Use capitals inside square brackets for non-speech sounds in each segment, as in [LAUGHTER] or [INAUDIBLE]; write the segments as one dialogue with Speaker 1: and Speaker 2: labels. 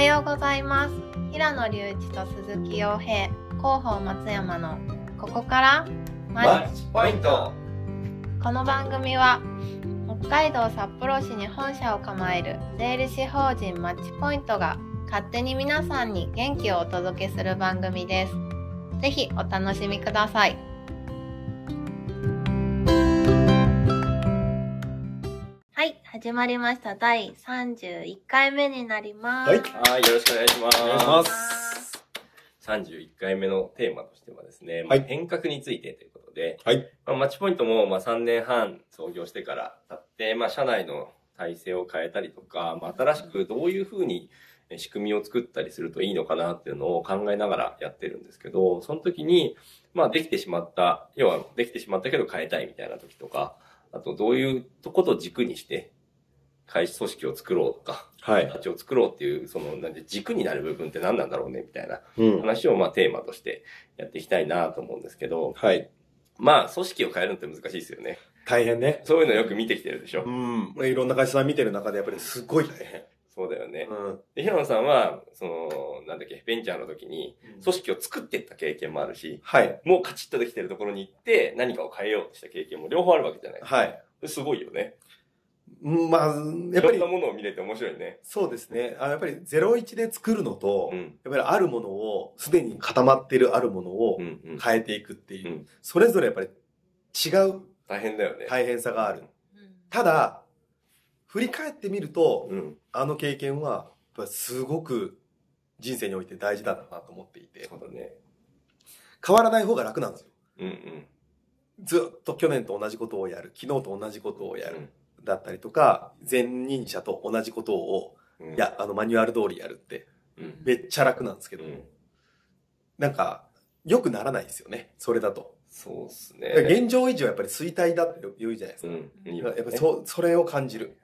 Speaker 1: はようございます。平野隆一と鈴木洋平広報松山のここから
Speaker 2: マッチポイント。
Speaker 1: この番組は北海道札幌市に本社を構える税理士法人マッチポイントが勝手に皆さんに元気をお届けする番組です。ぜひお楽しみください始まりました第31回目になります
Speaker 2: はい
Speaker 3: はい、よろしくお願いします。
Speaker 2: お願いします。
Speaker 3: 31回目のテーマとしてはですね、まあ
Speaker 2: はい
Speaker 3: 変革についてということで、
Speaker 2: はい。
Speaker 3: まあ、マッチポイントもまあ3年半創業してから経って、まあ、社内の体制を変えたりとか、まあ、新しくどういうふうにえ仕組みを作ったりするといいのかなっていうのを考えながらやってるんですけど、その時に、まあ、できてしまった、要はできてしまったけど変えたいみたいな時とか、あとどういうとこと軸にして、会社組織を作ろうとか、
Speaker 2: はい。
Speaker 3: 形を作ろうっていう、その、なんで軸になる部分って何なんだろうね、みたいな
Speaker 2: うん。
Speaker 3: 話を、まあ、テーマとしてやっていきたいなと思うんですけど、
Speaker 2: はい。
Speaker 3: まあ、組織を変えるのって難しいですよね。
Speaker 2: 大変ね。
Speaker 3: そういうのよく見てきてるでしょ。
Speaker 2: うん。俺いろんな会社さん見てる中でやっぱりすごい大変。
Speaker 3: そうだよね。
Speaker 2: うん。
Speaker 3: で、平野さんは、その、なんだっけ、ベンチャーの時に、組織を作っていった経験もあるし、
Speaker 2: はい。
Speaker 3: もうカチッとできてるところに行って、何かを変えようとした経験も両方あるわけじゃない。
Speaker 2: はい。
Speaker 3: すごいよね。
Speaker 2: うんまあ、やっぱり
Speaker 3: いろんな、ものを見れて面白いね。
Speaker 2: そうですね。あやっぱり01で作るのと、
Speaker 3: うん。
Speaker 2: やっぱりあるものを、すでに固まってるあるものを
Speaker 3: うん、うん。
Speaker 2: 変えていくっていう、
Speaker 3: うん
Speaker 2: それぞれやっぱり違う
Speaker 3: 大変だよね。
Speaker 2: 大変さがある。
Speaker 1: うん
Speaker 2: ただ、振り返ってみると、
Speaker 3: うん。
Speaker 2: あの経験は、やっぱりすごく人生において大事だなと思っていて
Speaker 3: そ、うだね。
Speaker 2: 変わらない方が楽なんですよ。
Speaker 3: うんうん。
Speaker 2: ずっと去年と同じことをやる、昨日と同じことをやる、
Speaker 3: うん
Speaker 2: だったりとか、前任者と同じことを、
Speaker 3: うん
Speaker 2: いや、あの、マニュアル通りやるって、
Speaker 3: うん。
Speaker 2: めっちゃ楽なんですけど、
Speaker 3: うん
Speaker 2: なんか、良くならないですよね、それだと。
Speaker 3: そうっすね。
Speaker 2: 現状維持はやっぱり衰退だって言うじゃないですか。
Speaker 3: うん。
Speaker 2: やっぱりそ、それを感じる。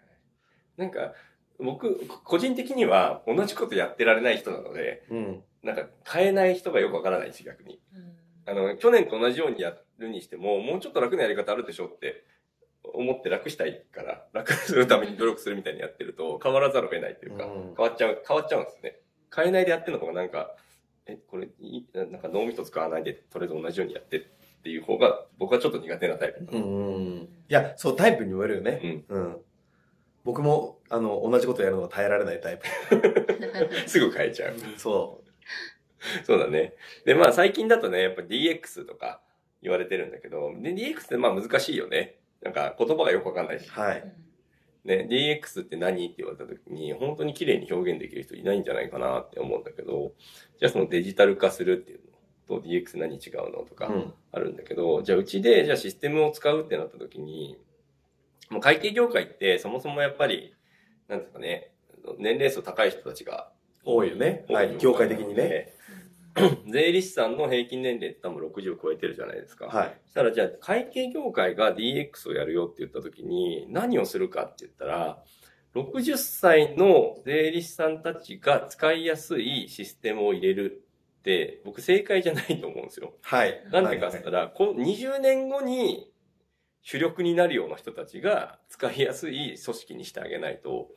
Speaker 3: なんか、僕、こ個人的には同じことやってられない人なので、
Speaker 2: うん。
Speaker 3: なんか変えない人がよくわからないし、逆に。あの、去年と同じようにやるにしても、もうちょっと楽なやり方あるでしょって思って楽したいから、楽するために努力するみたいにやってると、変わらざるを得ないというか、
Speaker 2: うん
Speaker 3: 変わっちゃう、変わっちゃうんですね。変えないでやってるの方がなんか、え、これなんか脳みそ使わないで、とりあえず同じようにやってっていう方が、僕はちょっと苦手なタイプ。
Speaker 2: うん。いや、そう、タイプにもよるよね。うん。僕も、あの、同じことやるのが耐えられないタイプ。[LAUGHS]
Speaker 3: すぐ変えちゃう。
Speaker 2: そ
Speaker 3: そうだね。で、まあ最近だとね、やっぱ DX とか言われてるんだけど、で DX ってまあ難しいよね。なんか言葉がよくわかんないし
Speaker 2: う。。はい。
Speaker 3: ね、DX って何って言われた時に、本当に綺麗に表現できる人いないんじゃないかなって思うんだけど、じゃあそのデジタル化するっていうのと DX 何違うのとか
Speaker 2: うん。
Speaker 3: あるんだけど、じゃあうちでじゃあシステムを使うってなった時に、もう会計業界ってそもそもやっぱり、なんですかね、年齢層高い人たちが
Speaker 2: 多いよね。はい。業界的にね。。[CLEARS THROAT]
Speaker 3: 税理士さんの平均年齢って多分60超えてるじゃないですか。
Speaker 2: はい。
Speaker 3: そしたらじゃあ会計業界が DX をやるよって言った時に何をするかって言ったら、60歳の税理士さんたちが使いやすいシステムを入れるって僕正解じゃないと思うんですよ。
Speaker 2: はい。
Speaker 3: なんでかって言ったら、この20年後に主力になるような人たちが使いやすい組織にしてあげないと、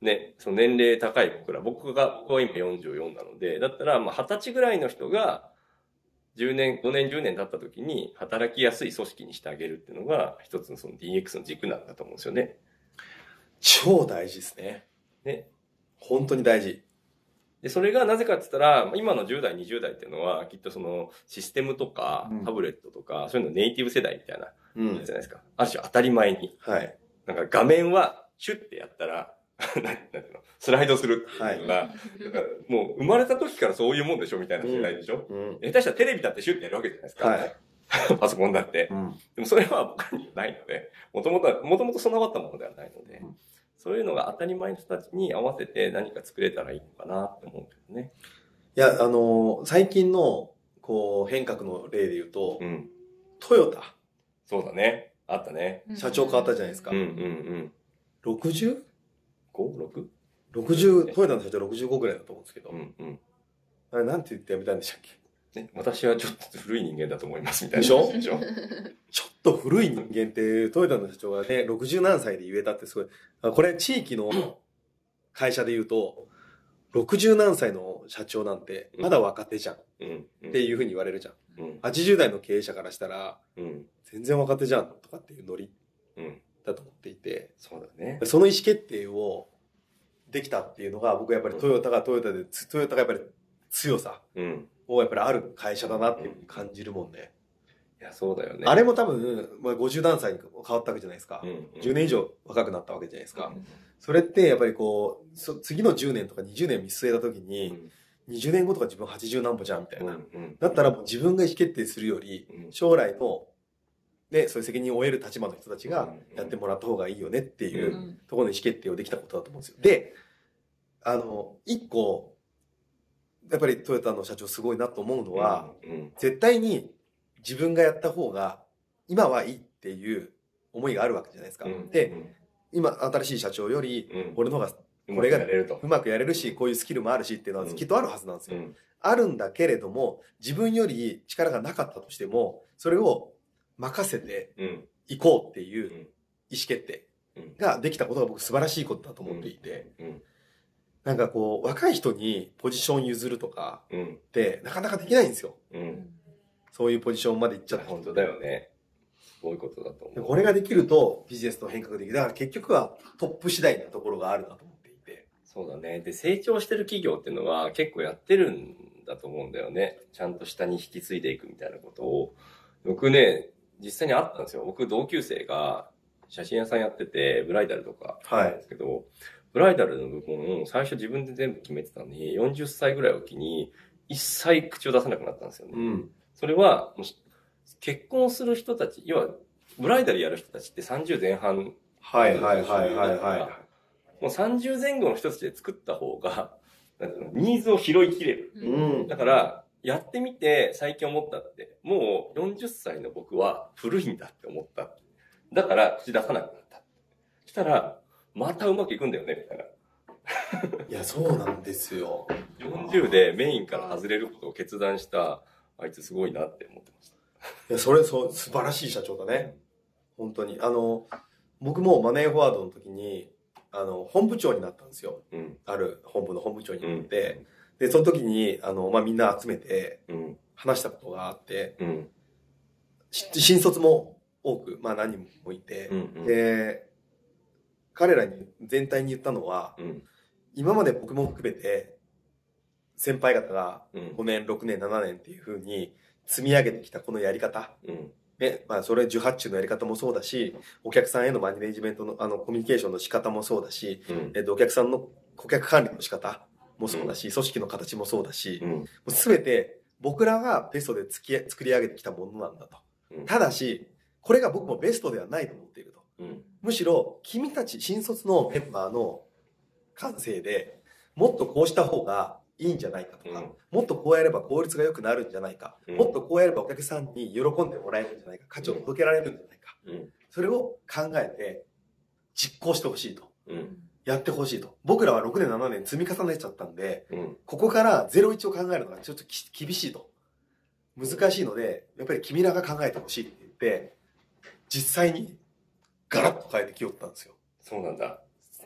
Speaker 3: ね、その年齢高い僕ら、僕が、僕は今44なので、だったら、まあ20歳ぐらいの人が、10年、5年、10年経った時に働きやすい組織にしてあげるっていうのが、一つのその DX の軸なんだと思うんですよね。
Speaker 2: 超大事ですね。
Speaker 3: ね。
Speaker 2: 本当に大事。
Speaker 3: で、それがなぜかって言ったら、今の10代、20代っていうのは、きっとそのシステムとか
Speaker 2: うん
Speaker 3: タブレットとか、そういうのネイティブ世代みたいな、
Speaker 2: うん
Speaker 3: じゃないですか。ある種当たり前に。
Speaker 2: はい。
Speaker 3: なんか画面はシュッてやったら、[LAUGHS] スライドするっていうのが、なんかもう生まれた時からそういうもんでしょみたいな世代でしょ、
Speaker 2: うん。
Speaker 3: 下手したらテレビだってシュッてやるわけじゃないですか。
Speaker 2: はい。
Speaker 3: パソコンだって。
Speaker 2: うん。
Speaker 3: でもそれは僕にないので、もともとは、もともと備わったものではないので、
Speaker 2: うん
Speaker 3: そういうのが当たり前の人たちに合わせて何か作れたらいいのかなって思うけどね。
Speaker 2: いや、あのー最近の、こう、変革の例で言うと、
Speaker 3: うん。
Speaker 2: トヨタ、
Speaker 3: そうだね。あったね。
Speaker 2: 社長変わったじゃないですか
Speaker 3: うんうんうん。
Speaker 2: 60?60?
Speaker 3: 5?6?
Speaker 2: トヨタの社長65ぐらいだと思うんですけど、
Speaker 3: うんうん。
Speaker 2: あれなんて言ってやめたんでしたっけ？
Speaker 3: ね、私はちょっと古い人間だと思いますみたいな。
Speaker 2: でしょ？
Speaker 3: でしょ？
Speaker 2: ちょっと古い人間って、トヨタの社長がね、60何歳で言えたってすごい、あこれ地域の会社で言うと、60何歳の社長なんて、まだ若手じゃん。
Speaker 3: うん。
Speaker 2: っていうふうに言われるじゃん。
Speaker 3: うん。
Speaker 2: 80代の経営者からしたら、
Speaker 3: うん。
Speaker 2: 全然若手じゃんとかっていうノリ
Speaker 3: うん。
Speaker 2: だと思っていて、
Speaker 3: そうだね。
Speaker 2: その意思決定をできたっていうのが、僕はやっぱりトヨタがトヨタで、トヨタがやっぱり強さ
Speaker 3: うん。
Speaker 2: をやっぱりある会社だなって感じるもんね。
Speaker 3: いや、そうだよね。
Speaker 2: あれも多分、まあ、50何歳に変わったわけじゃないですか。
Speaker 3: うん。
Speaker 2: 10年以上若くなったわけじゃないですか。
Speaker 3: うん
Speaker 2: それってやっぱりこう、そ次の10年とか20年見据えた時
Speaker 3: う
Speaker 2: に、
Speaker 3: ん。
Speaker 2: 20年後とか自分80何歩じゃんみたいな。
Speaker 3: うん。
Speaker 2: だったらもう自分が意思決定するより、
Speaker 3: うん
Speaker 2: 将来の、ね、そういう責任を負える立場の人たちがやってもらった方がいいよねっていううんところの意思決定をできたことだと思うんですよ。で、あの、一個、やっぱりトヨタの社長すごいなと思うのは、
Speaker 3: うん。
Speaker 2: 絶対に自分がやった方が今はいいっていう思いがあるわけじゃないですか。
Speaker 3: うん。
Speaker 2: で、今新しい社長より
Speaker 3: うん、
Speaker 2: 俺の方が
Speaker 3: これがやれると。
Speaker 2: うまくやれるし、こういうスキルもあるしっていうのはきっとあるはずなんですよ。
Speaker 3: うん。
Speaker 2: あるんだけれども、自分より力がなかったとしても、それを任せて
Speaker 3: うん。
Speaker 2: いこうっていう
Speaker 3: うん
Speaker 2: 意思決定
Speaker 3: うん
Speaker 2: ができたことが僕素晴らしいことだと思っていて、
Speaker 3: うん。
Speaker 2: なんかこう、若い人にポジション譲るとか
Speaker 3: うん。
Speaker 2: ってなかなかできないんですよ。
Speaker 3: うん。
Speaker 2: そういうポジションまで行っちゃった人
Speaker 3: 本当だよね。すごいことだと思う。
Speaker 2: でこれができるとビジネスの変革できる。だから結局はトップ次第なところがあるなと思っていて。
Speaker 3: そうだね。で、成長してる企業っていうのは結構やってるんだと思うんだよね。ちゃんと下に引き継いでいくみたいなことを。僕ね、実際にあったんですよ。僕同級生が写真屋さんやってて、ブライダルとか
Speaker 2: はい
Speaker 3: ですけど、ブライダルの部分を最初自分で全部決めてたのに、40歳ぐらいを機に一切口を出さなくなったんですよね。
Speaker 2: ん。
Speaker 3: それは、結婚する人たち、要は、ブライダルやる人たちって30前半
Speaker 2: はいはいはいはいはい。
Speaker 3: もう30前後の人たちで作った方が、ニーズを拾いきれる。
Speaker 2: うん。
Speaker 3: だから、やってみて最近思ったって、もう40歳の僕は古いんだって思った。だから口出さなくなった。したら、またうまくいくんだよね、みたいな。[LAUGHS]
Speaker 2: いや、そうなんですよ。
Speaker 3: 40でメインから外れることを決断した、あいつすごいなって思ってました。
Speaker 2: いや、それ、そう、素晴らしい社長だね。本当に。あの、僕もマネーフォワードの時に、あの、本部長になったんですよ。
Speaker 3: うん。
Speaker 2: ある本部の本部長になって、で、その時に、あの、まあ、みんな集めて
Speaker 3: うん。
Speaker 2: 話したことがあって、
Speaker 3: うん。
Speaker 2: し新卒も多く、まあ、何人もいて
Speaker 3: う、ん。
Speaker 2: で、彼らに全体に言ったのは、
Speaker 3: うん。
Speaker 2: 今まで僕も含めて、先輩方が
Speaker 3: うん。
Speaker 2: 5年、6年、7年っていう風に積み上げてきたこのやり方、
Speaker 3: うん。
Speaker 2: ね、まあ、それ18中のやり方もそうだし、お客さんへのマネジメントの、あの、コミュニケーションの仕方もそうだし、
Speaker 3: うん。
Speaker 2: えっと、お客さんの顧客管理の仕方もそうだし、組織の形もそうだし、
Speaker 3: うん。
Speaker 2: もうすべて僕らがベストでつき作り上げてきたものなんだと。
Speaker 3: うん
Speaker 2: ただし、これが僕もベストではないと思っていると。
Speaker 3: うん。
Speaker 2: むしろ、君たち新卒のメンバーの感性で、もっとこうした方がいいんじゃないかとか、
Speaker 3: うん
Speaker 2: もっとこうやれば効率が良くなるんじゃないか、
Speaker 3: うん
Speaker 2: もっとこうやればお客さんに喜んでもらえるんじゃないか、価値を届けられるんじゃないか。
Speaker 3: うん。
Speaker 2: それを考えて、実行してほしいと。
Speaker 3: うん。
Speaker 2: やってほしいと。僕らは6年7年積み重ねちゃったんで、
Speaker 3: うん。
Speaker 2: ここから01を考えるのがちょっとき厳しいと。難しいので、やっぱり君らが考えてほしいって言って、実際にガラッと変えてきよったんですよ。
Speaker 3: そうなんだ。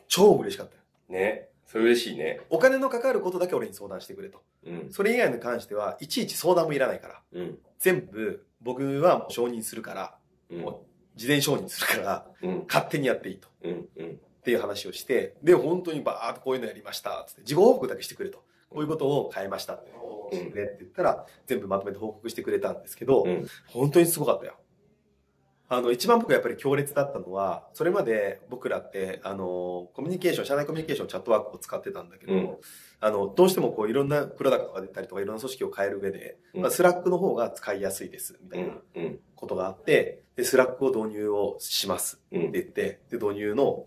Speaker 2: 超嬉しかったよ。
Speaker 3: ね。それ嬉しいね。
Speaker 2: お金のかかることだけ俺に相談してくれと。
Speaker 3: うん。
Speaker 2: それ以外に関しては、いちいち相談もいらないから。
Speaker 3: うん。
Speaker 2: 全部、僕はもう承認するから、
Speaker 3: うん。
Speaker 2: もう事前承認するから、
Speaker 3: うん。
Speaker 2: 勝手にやっていいと。
Speaker 3: うん。うん。
Speaker 2: っていう話をして、で、本当にバーっとこういうのやりました、つって、事後報告だけしてくれと。こういうことを変えましたってしてくれって言ったら、全部まとめて報告してくれたんですけど、
Speaker 3: うん。
Speaker 2: 本当にすごかったよ。あの、一番僕がやっぱり強烈だったのは、それまで僕らって、あの、コミュニケーション、社内コミュニケーション、 Chatwork を使ってたんだけど、
Speaker 3: うん
Speaker 2: あの、どうしてもこういろんなプロダクトが出たりとか、いろんな組織を変える上で、
Speaker 3: うん
Speaker 2: まあ、 Slack の方が使いやすいです、みたいな
Speaker 3: うん。
Speaker 2: ことがあって、で、 Slack を導入をします
Speaker 3: うん。
Speaker 2: って言って、で、導入の、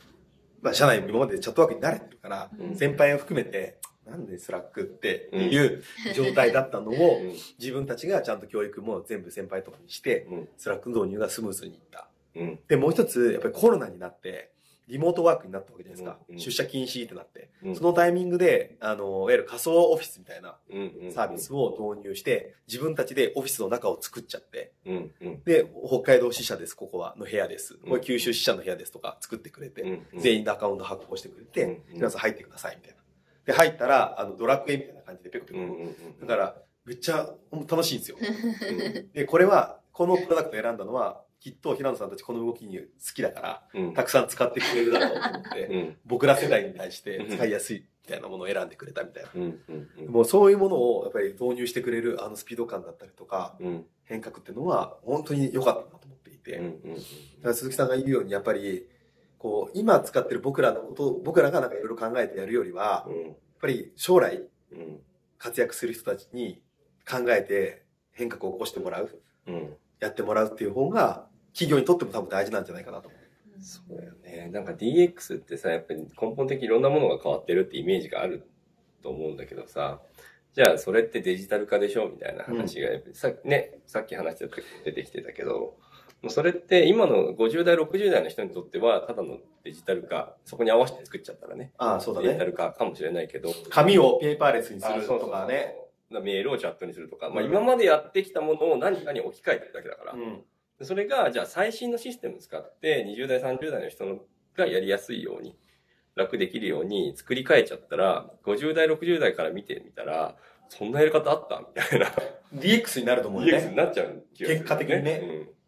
Speaker 2: まあ、社内も今まで Chatwork に慣れてるから、
Speaker 3: うん
Speaker 2: 先輩を含めて、なんで Slack っていう状態だったのを、
Speaker 3: うん。
Speaker 2: 自分たちがちゃんと教育も全部先輩とかにして、
Speaker 3: うん。
Speaker 2: Slack の導入がスムーズにいった。
Speaker 3: うん。
Speaker 2: で、もう一つ、やっぱりコロナになって、リモートワークになったわけじゃないですか。
Speaker 3: うんうん
Speaker 2: 出社禁止ってなって。
Speaker 3: うん
Speaker 2: そのタイミングで、あの、いわゆる仮想オフィスみたいな
Speaker 3: うん。
Speaker 2: サービスを導入して、自分たちでオフィスの中を作っちゃって、
Speaker 3: うん。うん。
Speaker 2: で、北海道支社です、ここは、の部屋です。
Speaker 3: うん
Speaker 2: これ九州支社の部屋ですとか作ってくれて、
Speaker 3: うん。
Speaker 2: 全員でアカウント発行してくれて、
Speaker 3: うん
Speaker 2: 皆さん入ってください、みたいな。で、入ったら、あの、ドラクエみたいな感じでペコペコ。
Speaker 3: うんうんうん。
Speaker 2: だから、めっちゃ楽しいんですよ。
Speaker 3: うん
Speaker 2: で、これは、このプロダクトを選んだのは、きっと平野さんたちこの動きに好きだから、
Speaker 3: うん。
Speaker 2: たくさん使ってくれるだろうと思って、
Speaker 3: うん。
Speaker 2: 僕ら世代に対して使いやすいみたいなものを選んでくれたみたいな。
Speaker 3: うん。
Speaker 2: もうそういうものをやっぱり導入してくれるあのスピード感だったりとか、
Speaker 3: うん。
Speaker 2: 変革っていうのは本当に良かったなと思っていて、鈴木さんが言うようにやっぱり、こう、今使ってる僕らのことを、僕らがなんかいろいろ考えてやるよりは、やっ
Speaker 3: うん
Speaker 2: ぱり将来
Speaker 3: うん
Speaker 2: 活躍する人たちに考えて変革を起こしてもらう、
Speaker 3: うん。
Speaker 2: やってもらうっていう方が、企業にとっても多分大事なんじゃないかなと思う。
Speaker 3: そうだよね。なんか DX ってさ、やっぱり根本的にいろんなものが変わってるってイメージがあると思うんだけどさ、じゃあそれってデジタル化でしょみたいな話がさ、ね、さっき話してた時出てきてたけど、もうそれって今の50代、60代の人にとってはただのデジタル化、そこに合わせて作っちゃったらね、
Speaker 2: ああ、そうだ
Speaker 3: デジタ
Speaker 2: ね。
Speaker 3: ル化かもしれないけど、
Speaker 2: 紙をペーパーレスにするとかね。
Speaker 3: そうメールをチャットにするとか、まあ
Speaker 2: うん
Speaker 3: 今までやってきたものを何かに置き換えてるだけだから、
Speaker 2: うん。
Speaker 3: でそれが、じゃあ最新のシステム使って、20代、30代の人のがやりやすいように、楽できるように作り変えちゃったら、50代、60代から見てみたら、そんなやり方あったみたいな。
Speaker 2: DX になると思うよ
Speaker 3: DX に
Speaker 2: ね。
Speaker 3: なっちゃう気がする、
Speaker 2: 結果的にね
Speaker 3: うん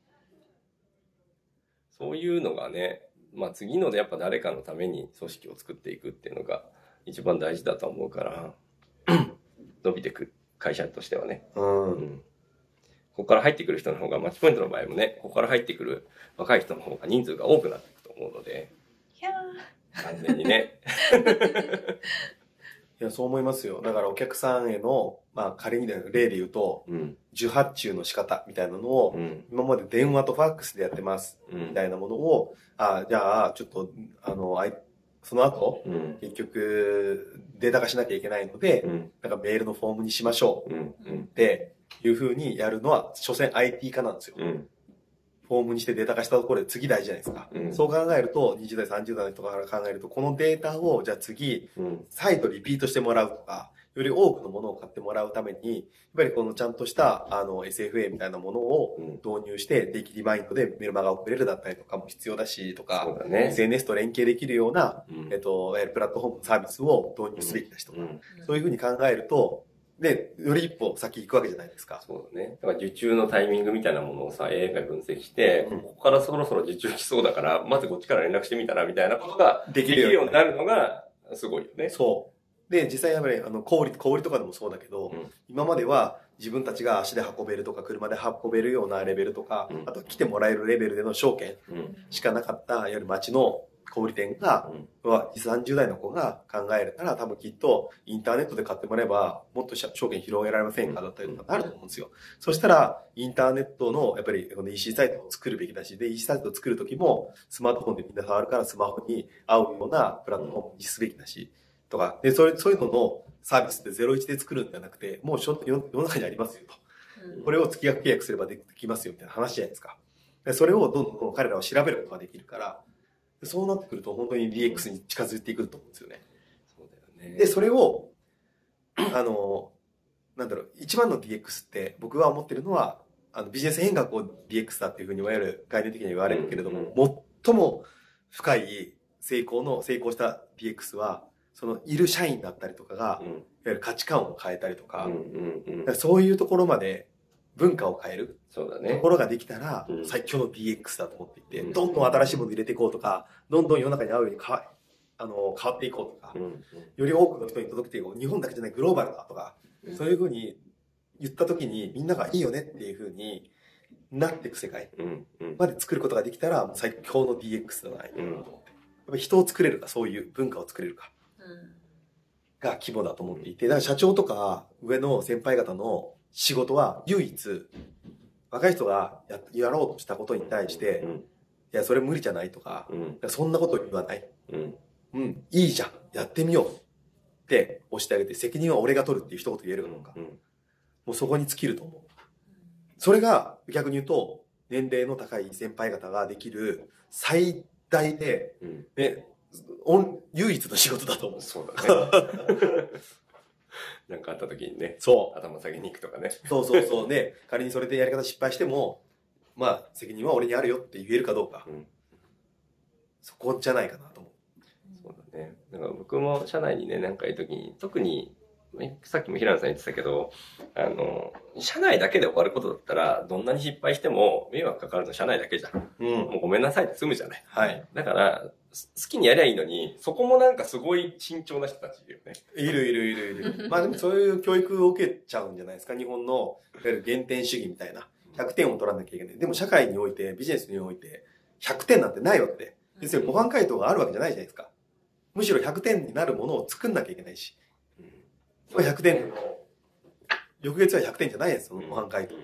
Speaker 3: そういうのがね、まあ次のでやっぱ誰かのために組織を作っていくっていうのが一番大事だと思うから、[CLEARS THROAT] 伸びてく会社としてはね。
Speaker 2: うん。
Speaker 3: うんここから入ってくる人の方が、マッチポイントの場合もね、ここから入ってくる若い人の方が人数が多くなっていくと思うので、
Speaker 1: ひゃ
Speaker 3: 完全にね。[LAUGHS]
Speaker 2: いや、そう思いますよ。だからお客さんへの、まあ仮にね例で言うと、
Speaker 3: うん。
Speaker 2: 受発注の仕方みたいなのを
Speaker 3: う、ん。
Speaker 2: 今まで電話とファックスでやってます。
Speaker 3: うん
Speaker 2: みたいなものを、あじゃあ、ちょっと、あの、あいその後、
Speaker 3: うん。
Speaker 2: 結局、データ化しなきゃいけないので、
Speaker 3: うん。
Speaker 2: なんかメールのフォームにしましょ
Speaker 3: うん。
Speaker 2: うっていう風にやるのは、所詮 IT 化なんですよ。
Speaker 3: うん。
Speaker 2: フォームにしてデータ化したところで次大事じゃないですか。
Speaker 3: うん
Speaker 2: そう考えると、20代、30代の人から考えると、このデータを、じゃあ次、
Speaker 3: うん。
Speaker 2: 再度リピートしてもらうとか、より多くのものを買ってもらうために、やっぱりこのちゃんとした、あの、SFA みたいなものを
Speaker 3: うん。
Speaker 2: 導入して、定期リマインドでメルマガを送れるだったりとかも必要だし、とか、
Speaker 3: だね。
Speaker 2: SNS と連携できるような、
Speaker 3: うん
Speaker 2: えっと、プラットフォームのサービスを導入すべきだしとか、
Speaker 3: うん。
Speaker 2: そういうふうに考えると、で、より一歩先行くわけじゃないですか。
Speaker 3: そうだね。だから受注のタイミングみたいなものをさ、AI が分析して、
Speaker 2: うん
Speaker 3: ここからそろそろ受注来そうだから、まずこっちから連絡してみたら、みたいなことが
Speaker 2: で
Speaker 3: できるようになるのが、すごいよね。
Speaker 2: そう。で、実際やっぱり、あの、小売り、小売りとかでもそうだけど、
Speaker 3: うん
Speaker 2: 今までは自分たちが足で運べるとか、車で運べるようなレベルとか、
Speaker 3: うん
Speaker 2: あと来てもらえるレベルでの証券
Speaker 3: うん。
Speaker 2: しかなかった、いわゆる街の小売店が、は30代の子が考えるなら多分きっとインターネットで買ってもらえばもっと証券広げられませんかだったりとかなると思うんですよ。そしたらインターネットのやっぱりこの EC サイトを作るべきだし、で EC サイトを作るときもスマートフォンでみんな触るからスマホに合うようなプラットフォームにすべきだし、とか、で、そういう、そういうののサービスって01で作るんじゃなくて、もう世世の中にありますよと。これを月額契約すればできますよみたいな話じゃないですか。でそれをどんどん彼らは調べることができるから、でそうなってくると本当に DX に近づいていくと思うんですよね。
Speaker 3: そうだよね。
Speaker 2: で、それを、あの、なんだろう、一番の DX って僕は思ってるのは、あのビジネス変革を DX だっていうふうにいわゆる概念的には言われるけれども、最も深い成功の、成功した DX は、そのいる社員だったりとかが、いわ
Speaker 3: うん。
Speaker 2: ゆる価値観を変えたりとか、
Speaker 3: うんうんうん
Speaker 2: だからそういうところまで文化を変えると
Speaker 3: そうだね。
Speaker 2: こ。ろができたら
Speaker 3: うん。
Speaker 2: 最強の DX だと思っていて、
Speaker 3: うん。
Speaker 2: どんどん新しいもの入れていこうとか、どんどん世の中に合うように変わあの変わっていこうとか
Speaker 3: う、ん。
Speaker 2: より多くの人に届けていこう。日本だけじゃないグローバルだとか、
Speaker 3: うん。
Speaker 2: そういうふうに言った時にみんながいいよねっていうふうになっていく世界まで作ることができたらもう最強の DX だなと思って。
Speaker 3: うん。
Speaker 2: やっぱり人を作れるか、そういう文化を作れるか
Speaker 1: うん。
Speaker 2: が規模だと思っていて、だから社長とか上の先輩方の仕事は唯一、若い人がややろうとしたことに対して、い
Speaker 3: うん
Speaker 2: や、それ無理じゃないとか、
Speaker 3: うん
Speaker 2: そんなこと言わない。
Speaker 3: うん
Speaker 2: うん、いいじゃん。やってみよう。って押してあげて、責任は俺が取るっていう一言言えるのか。
Speaker 3: うん
Speaker 2: もうそこに尽きると思う。それが逆に言うと、年齢の高い先輩方ができる最大で、
Speaker 3: うん
Speaker 2: ね、唯一の仕事だと思う。
Speaker 3: そうだね。[LAUGHS] [LAUGHS] なんかあった時にね、
Speaker 2: そ
Speaker 3: 頭下げに行くとかね。
Speaker 2: う。そうそうそう。で、[LAUGHS] 仮にそれでやり方失敗しても、まあ、責任は俺にあるよって言えるかどうか。
Speaker 3: うん
Speaker 2: そこじゃないかなと思う。
Speaker 3: そうだね。だから僕も社内にね、なんかいるときに、特に、さっきも平野さん言ってたけど、あの、社内だけで終わることだったら、どんなに失敗しても迷惑かかるの社内だけじゃん。
Speaker 2: うん。
Speaker 3: もうごめんなさいって済むじゃない。
Speaker 2: はい。
Speaker 3: だから、す好きにやりゃいいのに、そこもなんかすごい慎重な人たちいるよね。
Speaker 2: いるいるいるいる。[LAUGHS] まあでもそういう教育を受けちゃうんじゃないですか。日本の、いわゆる減点主義みたいな。100点を取らなきゃいけない。でも社会において、ビジネスにおいて、100点なんてないわけで。別に模範解答があるわけじゃないじゃないですか。むしろ100点になるものを作んなきゃいけないし。100点翌月は100点じゃないですよ、模範解答が。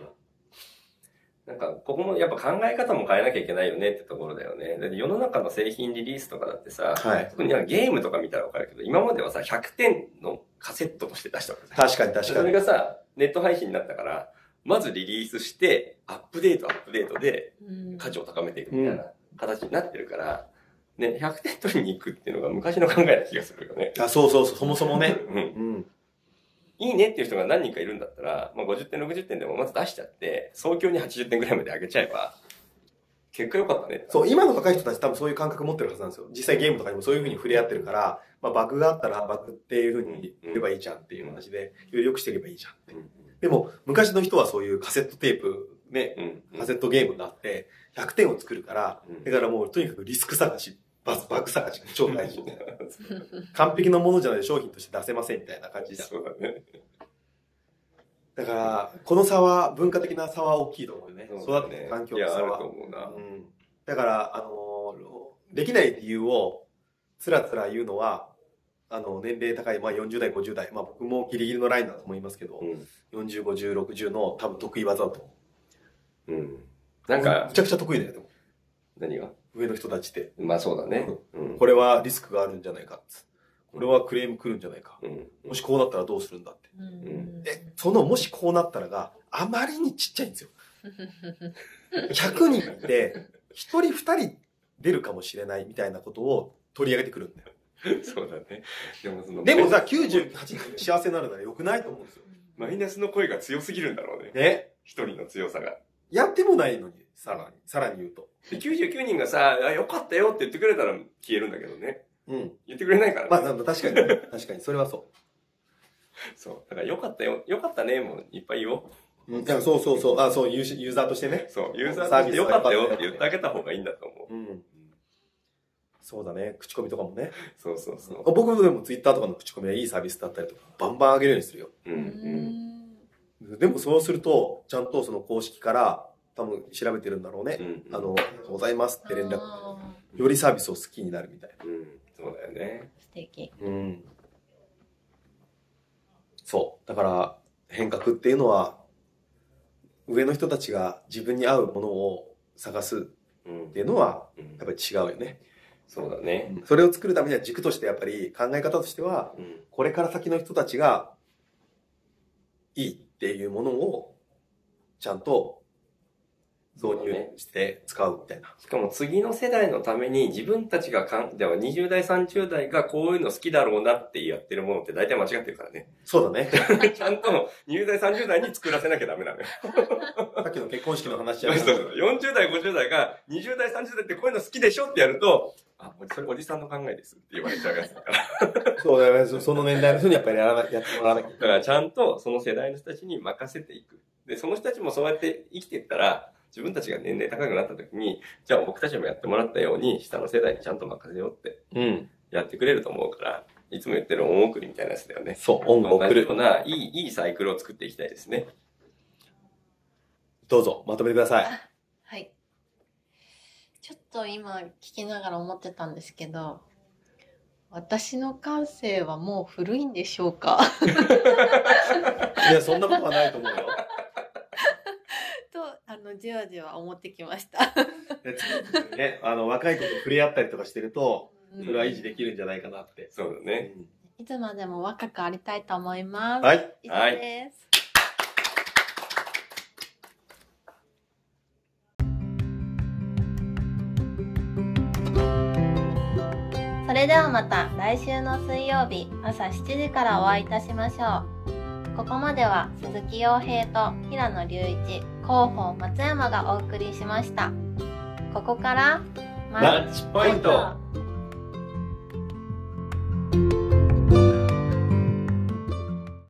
Speaker 3: なんか、ここもやっぱ考え方も変えなきゃいけないよねってところだよね。だって世の中の製品リリースとかだってさ、
Speaker 2: はい
Speaker 3: 特になんかゲームとか見たらわかるけど、今まではさ、100点のカセットとして出したわけ
Speaker 2: 確かに確か
Speaker 3: それ
Speaker 2: に。
Speaker 3: がさ、ネット配信になったから、まずリリースして、アップデートアップデートで
Speaker 1: うん
Speaker 3: 価値を高めていくみたいな形になってるから、ね、100点取りに行くっていうのが昔の考えな気がするよね。
Speaker 2: あ、そうそうそう、そもそもね。
Speaker 3: うん。
Speaker 2: うん。
Speaker 3: いいねっていう人が何人かいるんだったら、まあ、50点、60点でもまず出しちゃって、早急に80点ぐらいまで上げちゃえば、結果良かったね。
Speaker 2: そう、今の若い人たち多分そういう感覚持ってるはずなんですよ。実際ゲームとかにもそういう風に触れ合ってるから、まあバグがあったらバグっていう風に言えばいいじゃんっていう話で、より良くしていけばいいじゃんって
Speaker 3: う。ん。
Speaker 2: でも、昔の人はそういうカセットテープ、ね、
Speaker 3: うん。
Speaker 2: カセットゲームがあって、100点を作るから、
Speaker 3: うん
Speaker 2: だからもうとにかくリスク探し、バズ、バグ探しが超大事。[LAUGHS] 完璧なものじゃないと商品として出せませんみたいな感じじゃん。
Speaker 3: そうだね。
Speaker 2: だから、この差は、文化的な差は大きいと思うよね。
Speaker 3: そうだね
Speaker 2: 育ってる環境の差は。
Speaker 3: と思う
Speaker 2: ん。だから、あのーできない理由を、つらつら言うのは、あの、年齢高い、まあ40代、50代、まあ僕もギリギリのラインだと思いますけど、
Speaker 3: うん。
Speaker 2: 40、50、60の多分得意技だと思う。
Speaker 3: うん。なんか
Speaker 2: めち、ゃくちゃ得意だよ、でも。
Speaker 3: 何が？
Speaker 2: 上の人たちって。
Speaker 3: まあそうだね。うん。
Speaker 2: これはリスクがあるんじゃないかっつ。これはクレーム来るんじゃないか。
Speaker 3: うん。
Speaker 2: もしこうなったらどうするんだって。
Speaker 1: うん
Speaker 2: え、そのもしこうなったらがあまりにちっちゃいんですよ。100人いて、1人2人出るかもしれないみたいなことを取り上げてくるんだよ。[LAUGHS]
Speaker 3: そうだね。でもその、
Speaker 2: でもさ、98人幸せになるなら良くないと思うんですよ。
Speaker 3: マイナスの声が強すぎるんだろうね。
Speaker 2: ね。
Speaker 3: 一人の強さが。
Speaker 2: やってもないのに、さらに、さらに言うと。
Speaker 3: で、99人がさ、あ、よかったよって言ってくれたら消えるんだけどね。
Speaker 2: うん。
Speaker 3: 言ってくれないからね。
Speaker 2: まあ、な確かにね、確かに、それはそ
Speaker 3: そう。だからよかったよ、よかったね、もういっぱい言おう。
Speaker 2: う。うん、そうそうそう。あ、そう、ユーユーザーとしてね。
Speaker 3: そう。ユーザーとしてよかったよって言ってあげた方がいいんだと思う。
Speaker 2: うん。そうだね。口コミとかもね。
Speaker 3: そうそうそう。
Speaker 2: 僕もでもツイッターとかの口コミはいいサービスだったりとか、バンバン上げるようにするよ。
Speaker 3: うん。うん。
Speaker 2: でもそうすると、ちゃんとその公式から、多分調べてるんだろうね。
Speaker 3: うん。
Speaker 2: あの、ありがとうございますって連絡。
Speaker 1: あ
Speaker 2: よりサービスを好きになるみたいな。
Speaker 3: うん。そうだよね。
Speaker 1: ー素敵。
Speaker 2: うん。そう。だから、変革っていうのは、上の人たちが自分に合うものを探すっ
Speaker 3: うん
Speaker 2: ていうのは、
Speaker 3: うん
Speaker 2: やっぱり違うよね。
Speaker 3: そうだね。
Speaker 2: それを作るためには軸としてやっぱり考え方としては、
Speaker 3: うん。
Speaker 2: これから先の人たちがいいっていうものをちゃんと導入して使うみたいな。
Speaker 3: しかも次の世代のために自分たちがかん、では20代、30代がこういうの好きだろうなってやってるものって大体間違ってるからね。
Speaker 2: そうだね。[LAUGHS]
Speaker 3: ちゃんと20代、30代に作らせなきゃダメなのよ。[LAUGHS]
Speaker 2: さっきの結婚式の話じゃない
Speaker 3: そうそうそう40代、50代が20代、30代ってこういうの好きでしょってやると、あ、それおじさんの考えですって言われちゃうやつだから。
Speaker 2: そうだね。そその年代の人にやっぱりやらなやってもらわなきゃ。
Speaker 3: だからちゃんとその世代の人たちに任せていく。で、その人たちもそうやって生きていったら、自分たちが年齢高くなった時に、じゃあ僕たちもやってもらったように、下の世代にちゃんと任せようって
Speaker 2: うん。
Speaker 3: やってくれると思うから、いつも言ってる恩送りみたいなやつだよね。
Speaker 2: そう、恩を送る
Speaker 3: よう。な、いい、いいサイクルを作っていきたいですね。
Speaker 2: どうぞ、まとめてください。
Speaker 1: はい。ちょっと今聞きながら思ってたんですけど、私の感性はもう古いんでしょうか？[LAUGHS]
Speaker 2: いや、そんなことはないと思うよ。
Speaker 1: の、じわじわ思ってきました。
Speaker 2: ね、あの、若い子と触れ合ったりとかしてると、
Speaker 1: うん
Speaker 2: それは維持できるんじゃないかなって。
Speaker 3: そうだね。
Speaker 1: いつまでも若くありたいと思います。
Speaker 2: はい。
Speaker 1: 以上です。それではまた来週の水曜日朝7時からお会いいたしましょう。ここまでは鈴木陽平と平野隆一、広報松山がお送りしました。ここから
Speaker 3: マッチポイント